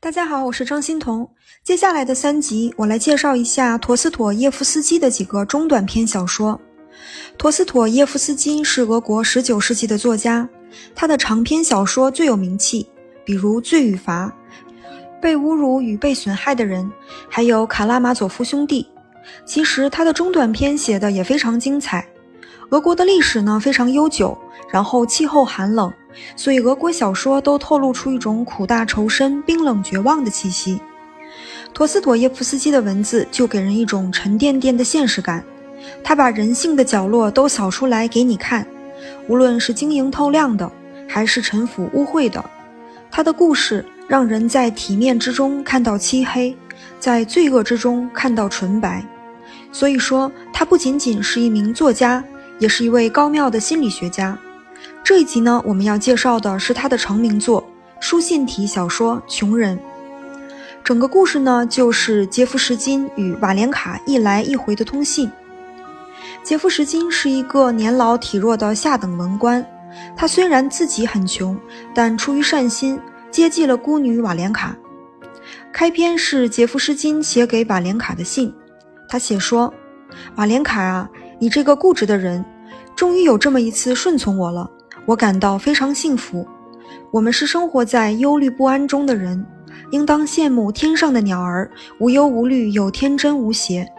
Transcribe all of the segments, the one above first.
大家好，我是张欣彤。接下来的三集，我来介绍一下陀思妥耶夫斯基的几个中短篇小说。陀思妥耶夫斯基是俄国十九世纪的作家，他的长篇小说最有名气，比如《罪与罚》、《被侮辱与被损害的人》，还有《卡拉马佐夫兄弟》。其实他的中短篇写的也非常精彩。俄国的历史呢非常悠久，然后气候寒冷。所以，俄国小说都透露出一种苦大仇深、冰冷绝望的气息。陀思妥耶夫斯基的文字就给人一种沉甸甸的现实感，他把人性的角落都扫出来给你看，无论是晶莹透亮的，还是沉腐污秽的。他的故事让人在体面之中看到漆黑，在罪恶之中看到纯白。所以说，他不仅仅是一名作家，也是一位高妙的心理学家。这一集呢，我们要介绍的是他的成名作书信体小说《穷人》。整个故事呢，就是杰夫什金与瓦莲卡一来一回的通信。杰夫什金是一个年老体弱的下等文官，他虽然自己很穷，但出于善心接济了孤女瓦莲卡。开篇是杰夫什金写给瓦莲卡的信，他写说：“瓦莲卡啊，你这个固执的人，终于有这么一次顺从我了。”我感到非常幸福。我们是生活在忧虑不安中的人，应当羡慕天上的鸟儿，无忧无虑又天真无邪。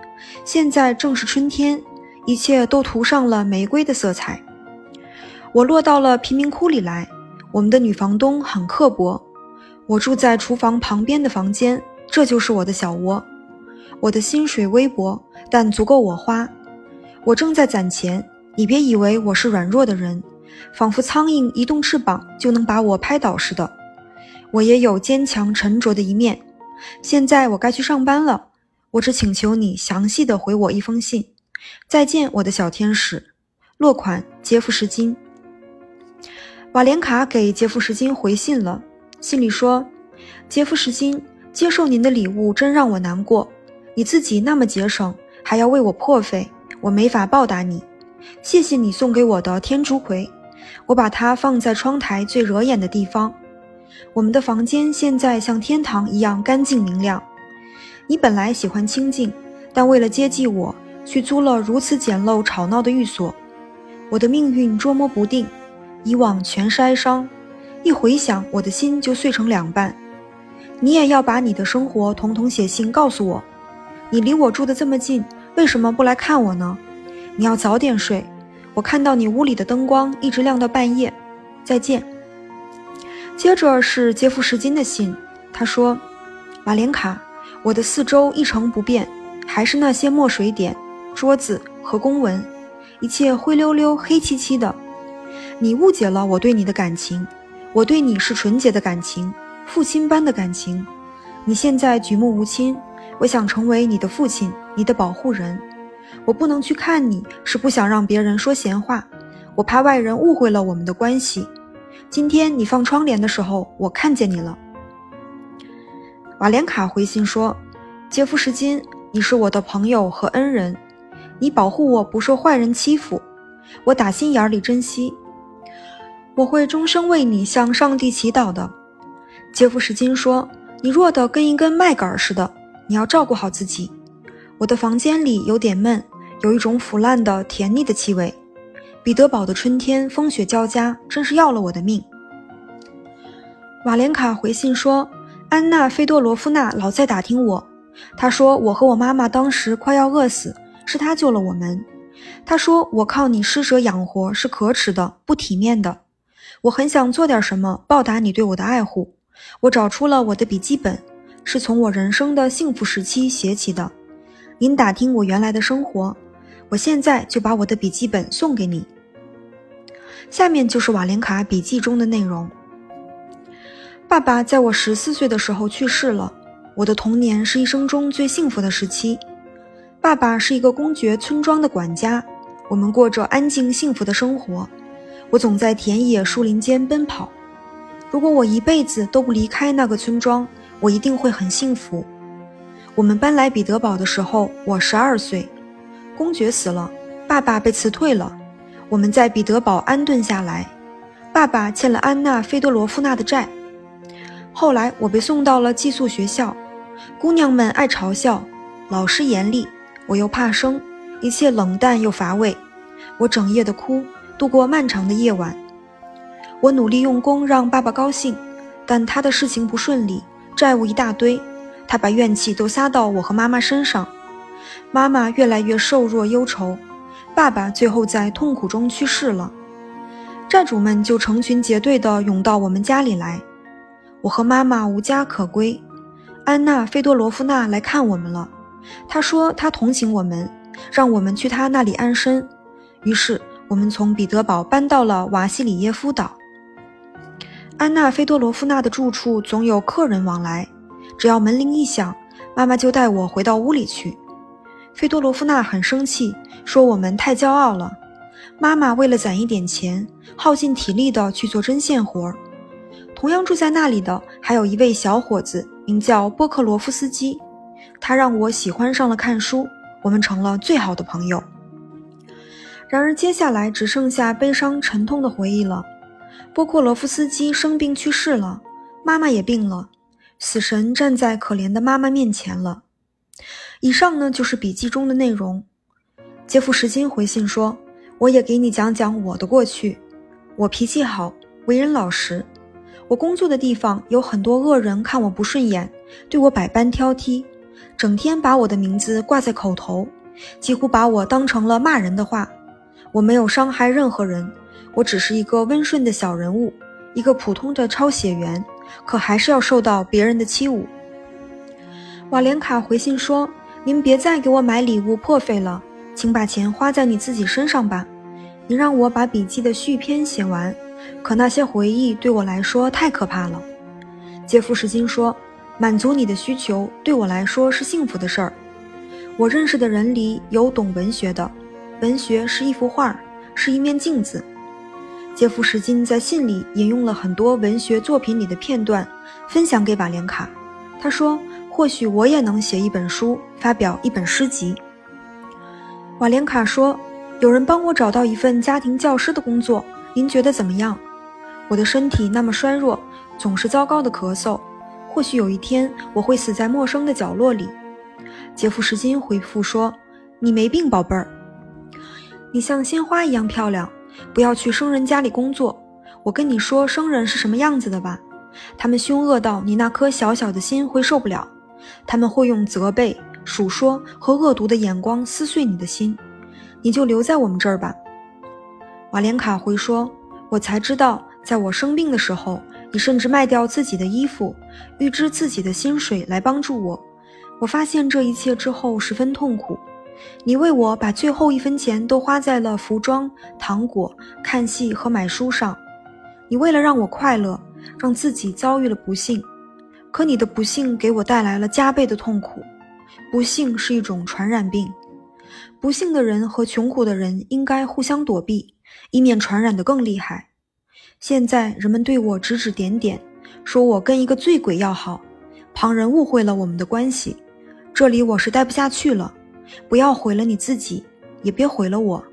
现在正是春天，一切都涂上了玫瑰的色彩。我落到了贫民窟里来，我们的女房东很刻薄。我住在厨房旁边的房间，这就是我的小窝。我的薪水微薄，但足够我花。我正在攒钱，你别以为我是软弱的人。仿佛苍蝇一动翅膀就能把我拍倒似的。我也有坚强沉着的一面。现在我该去上班了。我只请求你详细的回我一封信。再见，我的小天使。落款：杰夫什金。瓦莲卡给杰夫什金回信了，信里说：“杰夫什金，接受您的礼物真让我难过。你自己那么节省，还要为我破费，我没法报答你。谢谢你送给我的天竺葵。”我把它放在窗台最惹眼的地方。我们的房间现在像天堂一样干净明亮。你本来喜欢清静，但为了接济我，去租了如此简陋吵闹的寓所。我的命运捉摸不定，以往全是哀伤，一回想，我的心就碎成两半。你也要把你的生活统统写信告诉我。你离我住的这么近，为什么不来看我呢？你要早点睡。我看到你屋里的灯光一直亮到半夜。再见。接着是杰夫什金的信，他说：“瓦莲卡，我的四周一成不变，还是那些墨水点、桌子和公文，一切灰溜溜、黑漆漆的。你误解了我对你的感情，我对你是纯洁的感情，父亲般的感情。你现在举目无亲，我想成为你的父亲，你的保护人。”我不能去看你，是不想让别人说闲话，我怕外人误会了我们的关系。今天你放窗帘的时候，我看见你了。瓦莲卡回信说：“杰夫什金，你是我的朋友和恩人，你保护我不受坏人欺负，我打心眼里珍惜。我会终生为你向上帝祈祷的。”杰夫什金说：“你弱得跟一根麦秆似的，你要照顾好自己。”我的房间里有点闷，有一种腐烂的甜腻的气味。彼得堡的春天风雪交加，真是要了我的命。瓦莲卡回信说，安娜·费多罗夫娜老在打听我。她说我和我妈妈当时快要饿死，是她救了我们。她说我靠你施舍养活是可耻的、不体面的。我很想做点什么报答你对我的爱护。我找出了我的笔记本，是从我人生的幸福时期写起的。您打听我原来的生活，我现在就把我的笔记本送给你。下面就是瓦莲卡笔记中的内容。爸爸在我十四岁的时候去世了，我的童年是一生中最幸福的时期。爸爸是一个公爵村庄的管家，我们过着安静幸福的生活。我总在田野树林间奔跑。如果我一辈子都不离开那个村庄，我一定会很幸福。我们搬来彼得堡的时候，我十二岁，公爵死了，爸爸被辞退了，我们在彼得堡安顿下来。爸爸欠了安娜·费多罗夫娜的债，后来我被送到了寄宿学校，姑娘们爱嘲笑，老师严厉，我又怕生，一切冷淡又乏味。我整夜的哭，度过漫长的夜晚。我努力用功让爸爸高兴，但他的事情不顺利，债务一大堆，他把怨气都撒到我和妈妈身上。妈妈越来越瘦弱忧愁，爸爸最后在痛苦中去世了。债主们就成群结队地涌到我们家里来。我和妈妈无家可归，安娜·费多罗夫娜来看我们了。她说她同情我们，让我们去她那里安身。于是我们从彼得堡搬到了瓦西里耶夫岛。安娜·费多罗夫娜的住处总有客人往来，只要门铃一响，妈妈就带我回到屋里去。费多罗夫娜很生气，说我们太骄傲了。妈妈为了攒一点钱，耗尽体力的去做针线活儿。同样住在那里的还有一位小伙子，名叫波克罗夫斯基。他让我喜欢上了看书，我们成了最好的朋友。然而，接下来只剩下悲伤沉痛的回忆了。波克罗夫斯基生病去世了，妈妈也病了，死神站在可怜的妈妈面前了。以上呢，就是笔记中的内容。杰夫什金回信说：“我也给你讲讲我的过去。我脾气好，为人老实。”我工作的地方有很多恶人，看我不顺眼，对我百般挑剔，整天把我的名字挂在口头，几乎把我当成了骂人的话。我没有伤害任何人，我只是一个温顺的小人物，一个普通的抄写员，可还是要受到别人的欺侮。瓦莲卡回信说：“您别再给我买礼物破费了，请把钱花在你自己身上吧。你让我把笔记的续篇写完。”可那些回忆对我来说太可怕了，杰夫什金说：“满足你的需求对我来说是幸福的事儿。我认识的人里有懂文学的，文学是一幅画，是一面镜子。”杰夫什金在信里引用了很多文学作品里的片段，分享给瓦连卡。他说：“或许我也能写一本书，发表一本诗集。”瓦连卡说：“有人帮我找到一份家庭教师的工作。”您觉得怎么样？我的身体那么衰弱，总是糟糕的咳嗽。或许有一天我会死在陌生的角落里。杰夫什金回复说：“你没病，宝贝儿，你像鲜花一样漂亮。不要去生人家里工作。我跟你说，生人是什么样子的吧？他们凶恶到你那颗小小的心会受不了。他们会用责备、数说和恶毒的眼光撕碎你的心。你就留在我们这儿吧。”瓦莲卡回说：“我才知道，在我生病的时候，你甚至卖掉自己的衣服，预支自己的薪水来帮助我。我发现这一切之后十分痛苦。你为我把最后一分钱都花在了服装、糖果、看戏和买书上。你为了让我快乐，让自己遭遇了不幸。可你的不幸给我带来了加倍的痛苦。不幸是一种传染病。不幸的人和穷苦的人应该互相躲避。”以免传染得更厉害。现在人们对我指指点点，说我跟一个醉鬼要好，旁人误会了我们的关系。这里我是待不下去了。不要毁了你自己，也别毁了我。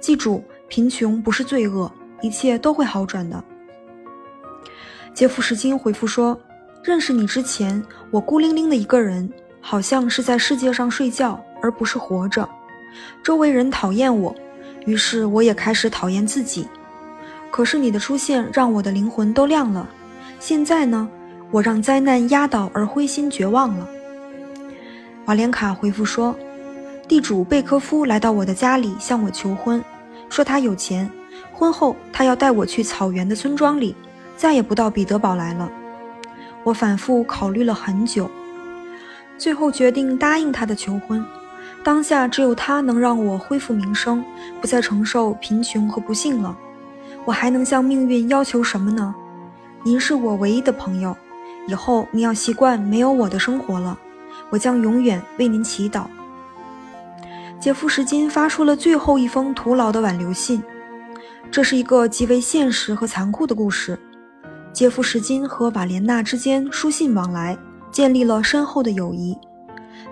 记住，贫穷不是罪恶，一切都会好转的。杰夫什金回复说：“认识你之前，我孤零零的一个人，好像是在世界上睡觉，而不是活着。周围人讨厌我。”于是我也开始讨厌自己，可是你的出现让我的灵魂都亮了。现在呢，我让灾难压倒而灰心绝望了。瓦莲卡回复说：“地主贝科夫来到我的家里向我求婚，说他有钱，婚后他要带我去草原的村庄里，再也不到彼得堡来了。”我反复考虑了很久，最后决定答应他的求婚。当下只有他能让我恢复名声，不再承受贫穷和不幸了。我还能向命运要求什么呢？您是我唯一的朋友，以后你要习惯没有我的生活了。我将永远为您祈祷。杰夫什金发出了最后一封徒劳的挽留信。这是一个极为现实和残酷的故事。杰夫什金和瓦莲娜之间书信往来，建立了深厚的友谊。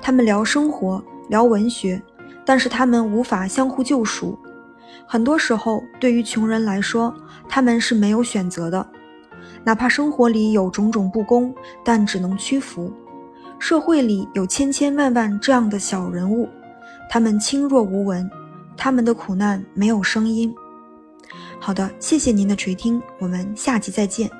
他们聊生活。聊文学，但是他们无法相互救赎。很多时候，对于穷人来说，他们是没有选择的。哪怕生活里有种种不公，但只能屈服。社会里有千千万万这样的小人物，他们轻若无闻，他们的苦难没有声音。好的，谢谢您的垂听，我们下集再见。